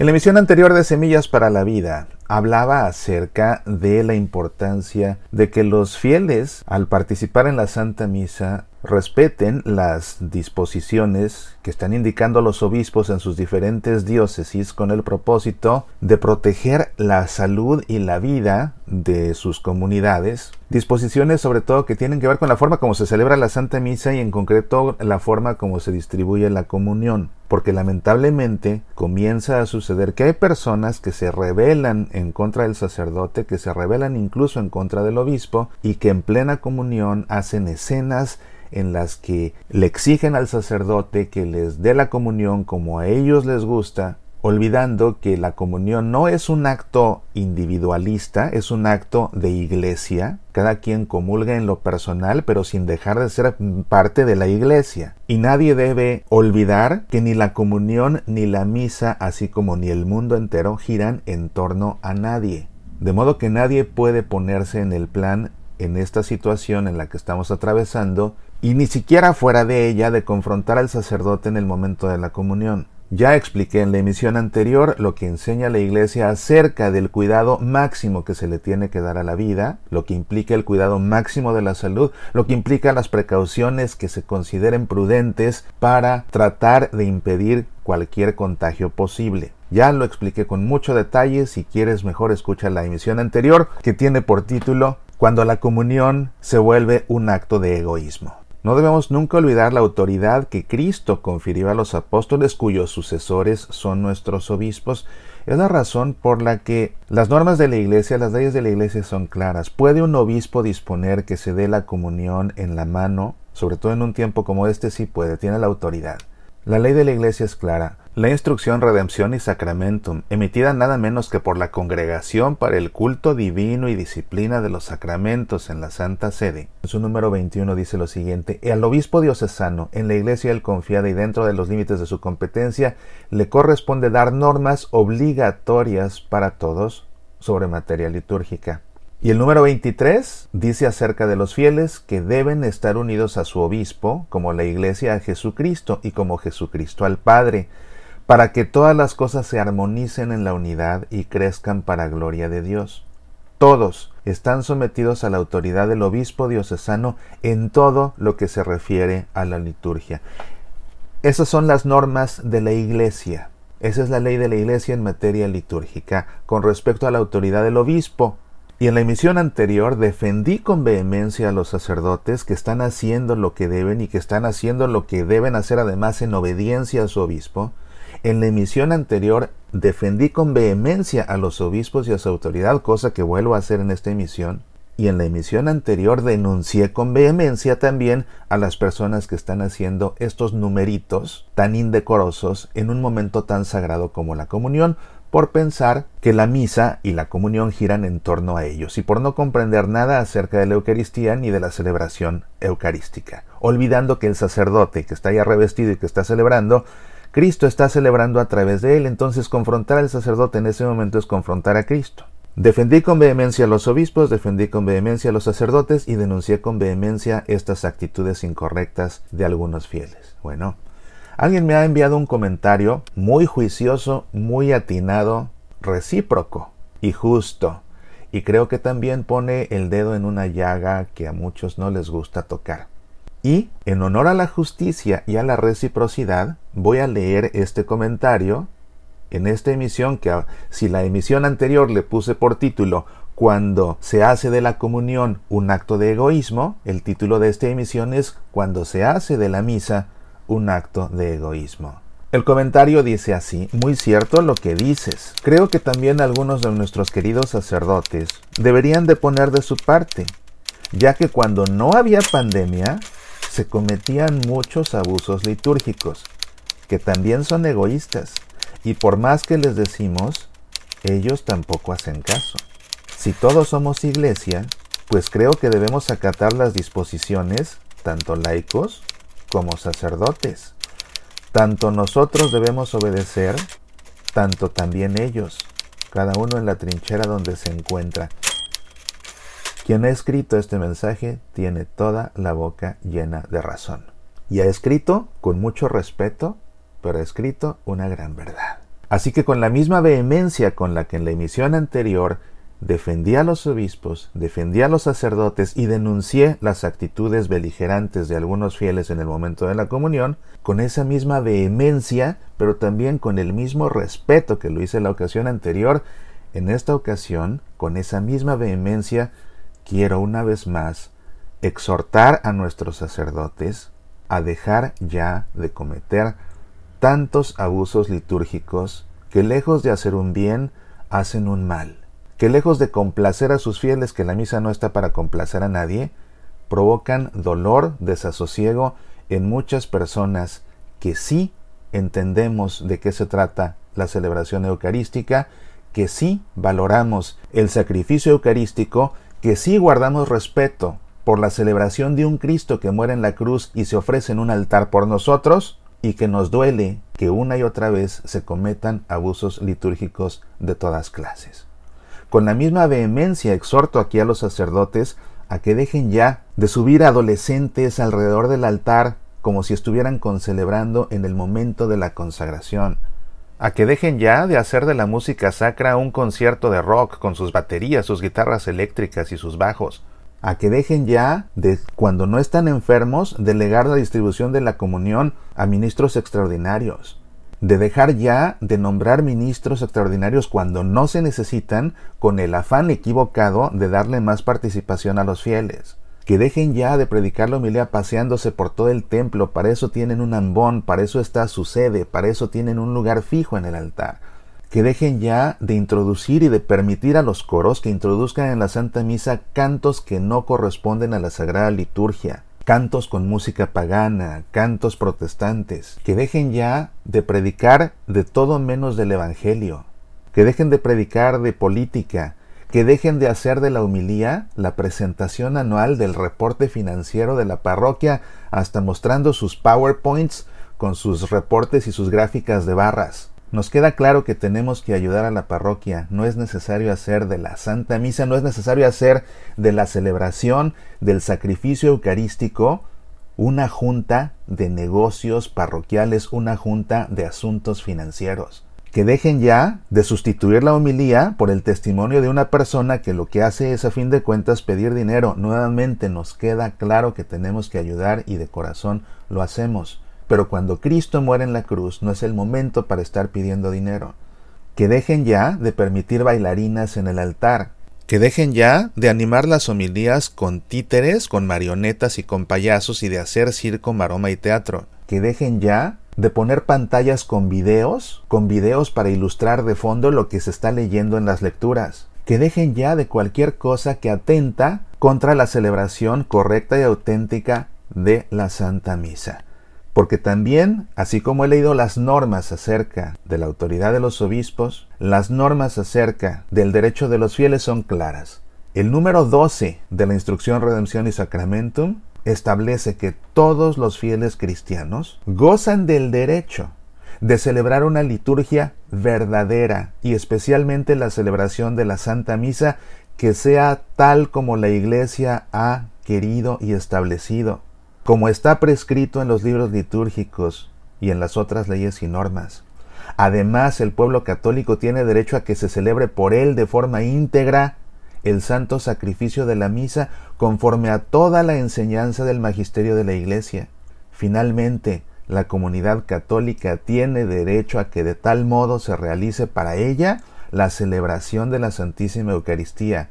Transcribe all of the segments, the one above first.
En la emisión anterior de Semillas para la Vida hablaba acerca de la importancia de que los fieles al participar en la Santa Misa respeten las disposiciones que están indicando los obispos en sus diferentes diócesis con el propósito de proteger la salud y la vida de sus comunidades. Disposiciones sobre todo que tienen que ver con la forma como se celebra la Santa Misa y en concreto la forma como se distribuye la comunión. Porque lamentablemente comienza a suceder que hay personas que se rebelan en contra del sacerdote, que se rebelan incluso en contra del obispo y que en plena comunión hacen escenas en las que le exigen al sacerdote que les dé la comunión como a ellos les gusta, olvidando que la comunión no es un acto individualista, es un acto de iglesia. Cada quien comulga en lo personal, pero sin dejar de ser parte de la iglesia. Y nadie debe olvidar que ni la comunión ni la misa, así como ni el mundo entero, giran en torno a nadie. De modo que nadie puede ponerse en el plan en esta situación en la que estamos atravesando y ni siquiera fuera de ella de confrontar al sacerdote en el momento de la comunión. Ya expliqué en la emisión anterior lo que enseña la Iglesia acerca del cuidado máximo que se le tiene que dar a la vida, lo que implica el cuidado máximo de la salud, lo que implica las precauciones que se consideren prudentes para tratar de impedir cualquier contagio posible. Ya lo expliqué con mucho detalle, si quieres mejor escucha la emisión anterior que tiene por título Cuando la comunión se vuelve un acto de egoísmo. No debemos nunca olvidar la autoridad que Cristo confirió a los apóstoles cuyos sucesores son nuestros obispos. Es la razón por la que las normas de la Iglesia, las leyes de la Iglesia son claras. ¿Puede un obispo disponer que se dé la comunión en la mano? Sobre todo en un tiempo como este sí puede, tiene la autoridad. La ley de la Iglesia es clara. La instrucción Redemption y Sacramentum, emitida nada menos que por la Congregación para el Culto Divino y Disciplina de los Sacramentos en la Santa Sede, en su número 21 dice lo siguiente, al obispo diocesano, en la iglesia él confiada y dentro de los límites de su competencia, le corresponde dar normas obligatorias para todos sobre materia litúrgica. Y el número 23 dice acerca de los fieles que deben estar unidos a su obispo, como la iglesia a Jesucristo y como Jesucristo al Padre, para que todas las cosas se armonicen en la unidad y crezcan para gloria de Dios. Todos están sometidos a la autoridad del obispo diocesano en todo lo que se refiere a la liturgia. Esas son las normas de la Iglesia. Esa es la ley de la Iglesia en materia litúrgica con respecto a la autoridad del obispo. Y en la emisión anterior defendí con vehemencia a los sacerdotes que están haciendo lo que deben y que están haciendo lo que deben hacer además en obediencia a su obispo. En la emisión anterior defendí con vehemencia a los obispos y a su autoridad, cosa que vuelvo a hacer en esta emisión. Y en la emisión anterior denuncié con vehemencia también a las personas que están haciendo estos numeritos tan indecorosos en un momento tan sagrado como la comunión, por pensar que la misa y la comunión giran en torno a ellos y por no comprender nada acerca de la Eucaristía ni de la celebración eucarística, olvidando que el sacerdote que está ya revestido y que está celebrando, Cristo está celebrando a través de él, entonces confrontar al sacerdote en ese momento es confrontar a Cristo. Defendí con vehemencia a los obispos, defendí con vehemencia a los sacerdotes y denuncié con vehemencia estas actitudes incorrectas de algunos fieles. Bueno, Alguien me ha enviado un comentario muy juicioso, muy atinado, recíproco y justo. Y creo que también pone el dedo en una llaga que a muchos no les gusta tocar. Y, en honor a la justicia y a la reciprocidad, voy a leer este comentario en esta emisión que si la emisión anterior le puse por título Cuando se hace de la comunión un acto de egoísmo, el título de esta emisión es Cuando se hace de la misa un acto de egoísmo. El comentario dice así, muy cierto lo que dices. Creo que también algunos de nuestros queridos sacerdotes deberían de poner de su parte, ya que cuando no había pandemia se cometían muchos abusos litúrgicos, que también son egoístas, y por más que les decimos, ellos tampoco hacen caso. Si todos somos iglesia, pues creo que debemos acatar las disposiciones, tanto laicos como sacerdotes. Tanto nosotros debemos obedecer, tanto también ellos, cada uno en la trinchera donde se encuentra. Quien ha escrito este mensaje tiene toda la boca llena de razón. Y ha escrito con mucho respeto, pero ha escrito una gran verdad. Así que con la misma vehemencia con la que en la emisión anterior defendía a los obispos, defendía a los sacerdotes y denuncié las actitudes beligerantes de algunos fieles en el momento de la comunión, con esa misma vehemencia, pero también con el mismo respeto que lo hice en la ocasión anterior, en esta ocasión, con esa misma vehemencia, quiero una vez más exhortar a nuestros sacerdotes a dejar ya de cometer tantos abusos litúrgicos que lejos de hacer un bien, hacen un mal. Que lejos de complacer a sus fieles, que la misa no está para complacer a nadie, provocan dolor, desasosiego en muchas personas que sí entendemos de qué se trata la celebración eucarística, que sí valoramos el sacrificio eucarístico, que sí guardamos respeto por la celebración de un Cristo que muere en la cruz y se ofrece en un altar por nosotros, y que nos duele que una y otra vez se cometan abusos litúrgicos de todas clases. Con la misma vehemencia exhorto aquí a los sacerdotes a que dejen ya de subir adolescentes alrededor del altar como si estuvieran concelebrando en el momento de la consagración, a que dejen ya de hacer de la música sacra un concierto de rock con sus baterías, sus guitarras eléctricas y sus bajos, a que dejen ya de, cuando no están enfermos, delegar la distribución de la comunión a ministros extraordinarios, de dejar ya de nombrar ministros extraordinarios cuando no se necesitan con el afán equivocado de darle más participación a los fieles. Que dejen ya de predicar la humildad paseándose por todo el templo, para eso tienen un ambón, para eso está su sede, para eso tienen un lugar fijo en el altar. Que dejen ya de introducir y de permitir a los coros que introduzcan en la Santa Misa cantos que no corresponden a la Sagrada Liturgia. Cantos con música pagana, cantos protestantes, que dejen ya de predicar de todo menos del Evangelio, que dejen de predicar de política, que dejen de hacer de la humilía la presentación anual del reporte financiero de la parroquia, hasta mostrando sus PowerPoints con sus reportes y sus gráficas de barras. Nos queda claro que tenemos que ayudar a la parroquia. No es necesario hacer de la Santa Misa, no es necesario hacer de la celebración del sacrificio eucarístico una junta de negocios parroquiales, una junta de asuntos financieros. Que dejen ya de sustituir la homilía por el testimonio de una persona que lo que hace es a fin de cuentas pedir dinero. Nuevamente nos queda claro que tenemos que ayudar y de corazón lo hacemos. Pero cuando Cristo muere en la cruz no es el momento para estar pidiendo dinero. Que dejen ya de permitir bailarinas en el altar. Que dejen ya de animar las homilías con títeres, con marionetas y con payasos y de hacer circo, maroma y teatro. Que dejen ya de poner pantallas con videos, con videos para ilustrar de fondo lo que se está leyendo en las lecturas. Que dejen ya de cualquier cosa que atenta contra la celebración correcta y auténtica de la Santa Misa. Porque también, así como he leído las normas acerca de la autoridad de los obispos, las normas acerca del derecho de los fieles son claras. El número 12 de la instrucción Redención y Sacramentum establece que todos los fieles cristianos gozan del derecho de celebrar una liturgia verdadera y especialmente la celebración de la Santa Misa que sea tal como la Iglesia ha querido y establecido como está prescrito en los libros litúrgicos y en las otras leyes y normas. Además, el pueblo católico tiene derecho a que se celebre por él de forma íntegra el santo sacrificio de la misa conforme a toda la enseñanza del magisterio de la Iglesia. Finalmente, la comunidad católica tiene derecho a que de tal modo se realice para ella la celebración de la Santísima Eucaristía,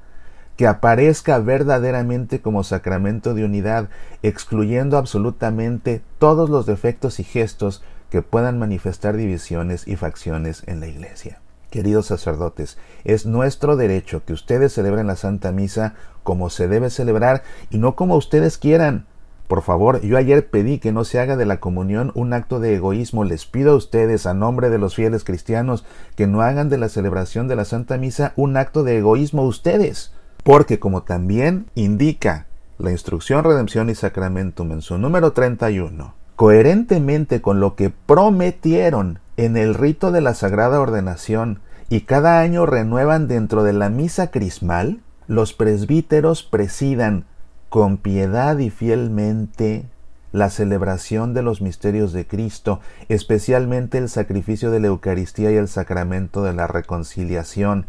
que aparezca verdaderamente como sacramento de unidad, excluyendo absolutamente todos los defectos y gestos que puedan manifestar divisiones y facciones en la Iglesia. Queridos sacerdotes, es nuestro derecho que ustedes celebren la Santa Misa como se debe celebrar y no como ustedes quieran. Por favor, yo ayer pedí que no se haga de la comunión un acto de egoísmo. Les pido a ustedes, a nombre de los fieles cristianos, que no hagan de la celebración de la Santa Misa un acto de egoísmo ustedes porque como también indica la instrucción Redención y Sacramentum en su número 31, coherentemente con lo que prometieron en el rito de la Sagrada Ordenación y cada año renuevan dentro de la misa crismal, los presbíteros presidan con piedad y fielmente la celebración de los misterios de Cristo, especialmente el sacrificio de la Eucaristía y el sacramento de la reconciliación,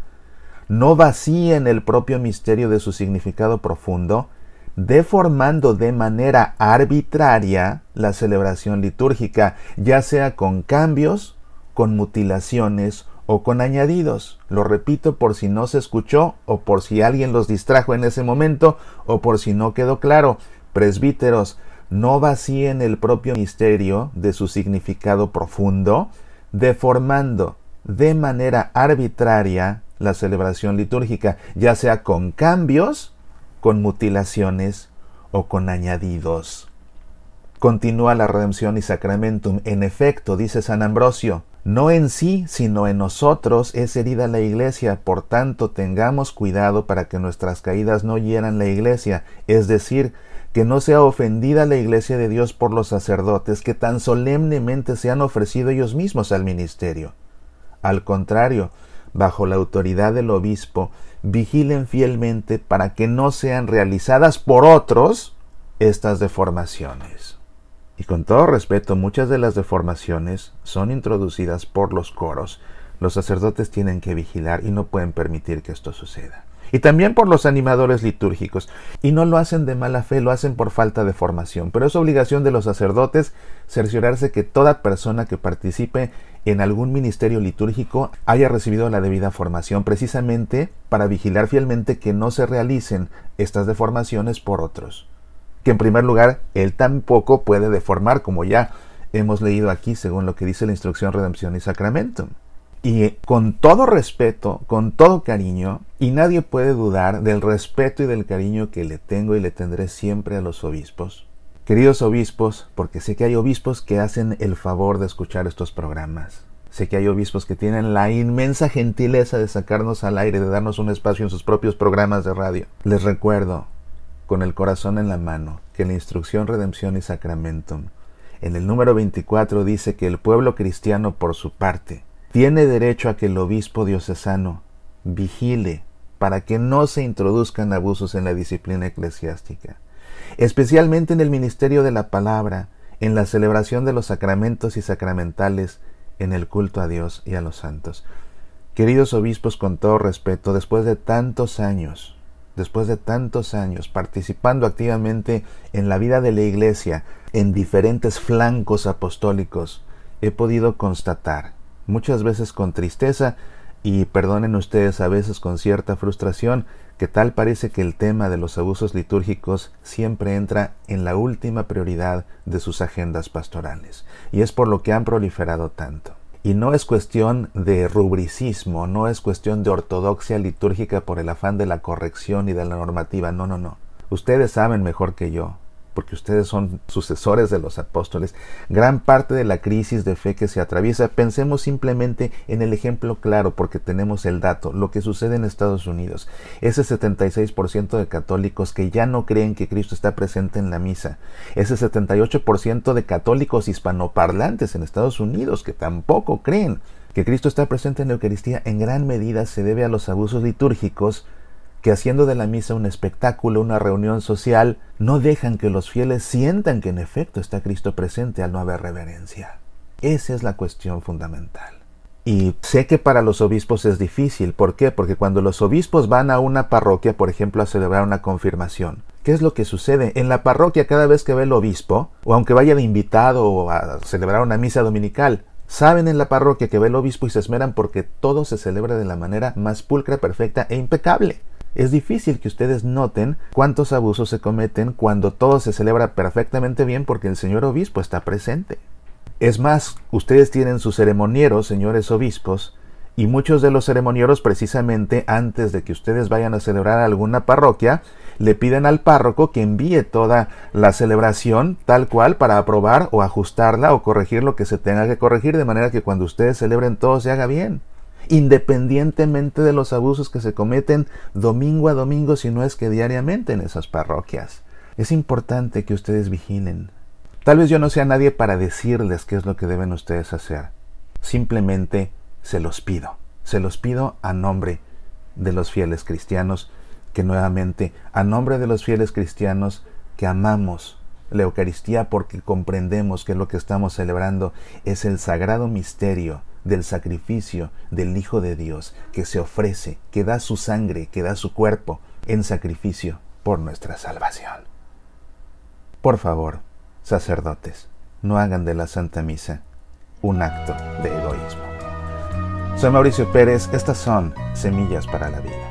no vacíen el propio misterio de su significado profundo, deformando de manera arbitraria la celebración litúrgica, ya sea con cambios, con mutilaciones o con añadidos. Lo repito por si no se escuchó o por si alguien los distrajo en ese momento o por si no quedó claro. Presbíteros, no vacíen el propio misterio de su significado profundo, deformando de manera arbitraria la celebración litúrgica, ya sea con cambios, con mutilaciones o con añadidos. Continúa la redención y sacramentum. En efecto, dice San Ambrosio, no en sí, sino en nosotros es herida la iglesia, por tanto tengamos cuidado para que nuestras caídas no hieran la iglesia, es decir, que no sea ofendida la iglesia de Dios por los sacerdotes que tan solemnemente se han ofrecido ellos mismos al ministerio. Al contrario, bajo la autoridad del obispo, vigilen fielmente para que no sean realizadas por otros estas deformaciones. Y con todo respeto, muchas de las deformaciones son introducidas por los coros. Los sacerdotes tienen que vigilar y no pueden permitir que esto suceda. Y también por los animadores litúrgicos. Y no lo hacen de mala fe, lo hacen por falta de formación. Pero es obligación de los sacerdotes cerciorarse que toda persona que participe en algún ministerio litúrgico haya recibido la debida formación, precisamente para vigilar fielmente que no se realicen estas deformaciones por otros que en primer lugar él tampoco puede deformar, como ya hemos leído aquí según lo que dice la instrucción Redempción y Sacramento. Y con todo respeto, con todo cariño, y nadie puede dudar del respeto y del cariño que le tengo y le tendré siempre a los obispos. Queridos obispos, porque sé que hay obispos que hacen el favor de escuchar estos programas. Sé que hay obispos que tienen la inmensa gentileza de sacarnos al aire, de darnos un espacio en sus propios programas de radio. Les recuerdo, con el corazón en la mano, que la instrucción Redención y Sacramentum en el número 24 dice que el pueblo cristiano por su parte tiene derecho a que el obispo diocesano vigile para que no se introduzcan abusos en la disciplina eclesiástica, especialmente en el ministerio de la palabra, en la celebración de los sacramentos y sacramentales, en el culto a Dios y a los santos. Queridos obispos, con todo respeto, después de tantos años después de tantos años participando activamente en la vida de la Iglesia en diferentes flancos apostólicos, he podido constatar, muchas veces con tristeza y perdonen ustedes a veces con cierta frustración, que tal parece que el tema de los abusos litúrgicos siempre entra en la última prioridad de sus agendas pastorales, y es por lo que han proliferado tanto. Y no es cuestión de rubricismo, no es cuestión de ortodoxia litúrgica por el afán de la corrección y de la normativa, no, no, no. Ustedes saben mejor que yo porque ustedes son sucesores de los apóstoles, gran parte de la crisis de fe que se atraviesa, pensemos simplemente en el ejemplo claro, porque tenemos el dato, lo que sucede en Estados Unidos, ese 76% de católicos que ya no creen que Cristo está presente en la misa, ese 78% de católicos hispanoparlantes en Estados Unidos que tampoco creen que Cristo está presente en la Eucaristía, en gran medida se debe a los abusos litúrgicos que haciendo de la misa un espectáculo, una reunión social, no dejan que los fieles sientan que en efecto está Cristo presente al no haber reverencia. Esa es la cuestión fundamental. Y sé que para los obispos es difícil. ¿Por qué? Porque cuando los obispos van a una parroquia, por ejemplo, a celebrar una confirmación, ¿qué es lo que sucede? En la parroquia, cada vez que ve el obispo, o aunque vaya de invitado a celebrar una misa dominical, saben en la parroquia que ve el obispo y se esmeran porque todo se celebra de la manera más pulcra, perfecta e impecable. Es difícil que ustedes noten cuántos abusos se cometen cuando todo se celebra perfectamente bien porque el señor obispo está presente. Es más, ustedes tienen sus ceremonieros, señores obispos, y muchos de los ceremonieros precisamente antes de que ustedes vayan a celebrar alguna parroquia, le piden al párroco que envíe toda la celebración tal cual para aprobar o ajustarla o corregir lo que se tenga que corregir de manera que cuando ustedes celebren todo se haga bien independientemente de los abusos que se cometen domingo a domingo, si no es que diariamente en esas parroquias. Es importante que ustedes vigilen. Tal vez yo no sea nadie para decirles qué es lo que deben ustedes hacer. Simplemente se los pido. Se los pido a nombre de los fieles cristianos, que nuevamente, a nombre de los fieles cristianos que amamos la Eucaristía porque comprendemos que lo que estamos celebrando es el sagrado misterio del sacrificio del Hijo de Dios que se ofrece, que da su sangre, que da su cuerpo en sacrificio por nuestra salvación. Por favor, sacerdotes, no hagan de la Santa Misa un acto de egoísmo. Soy Mauricio Pérez, estas son Semillas para la Vida.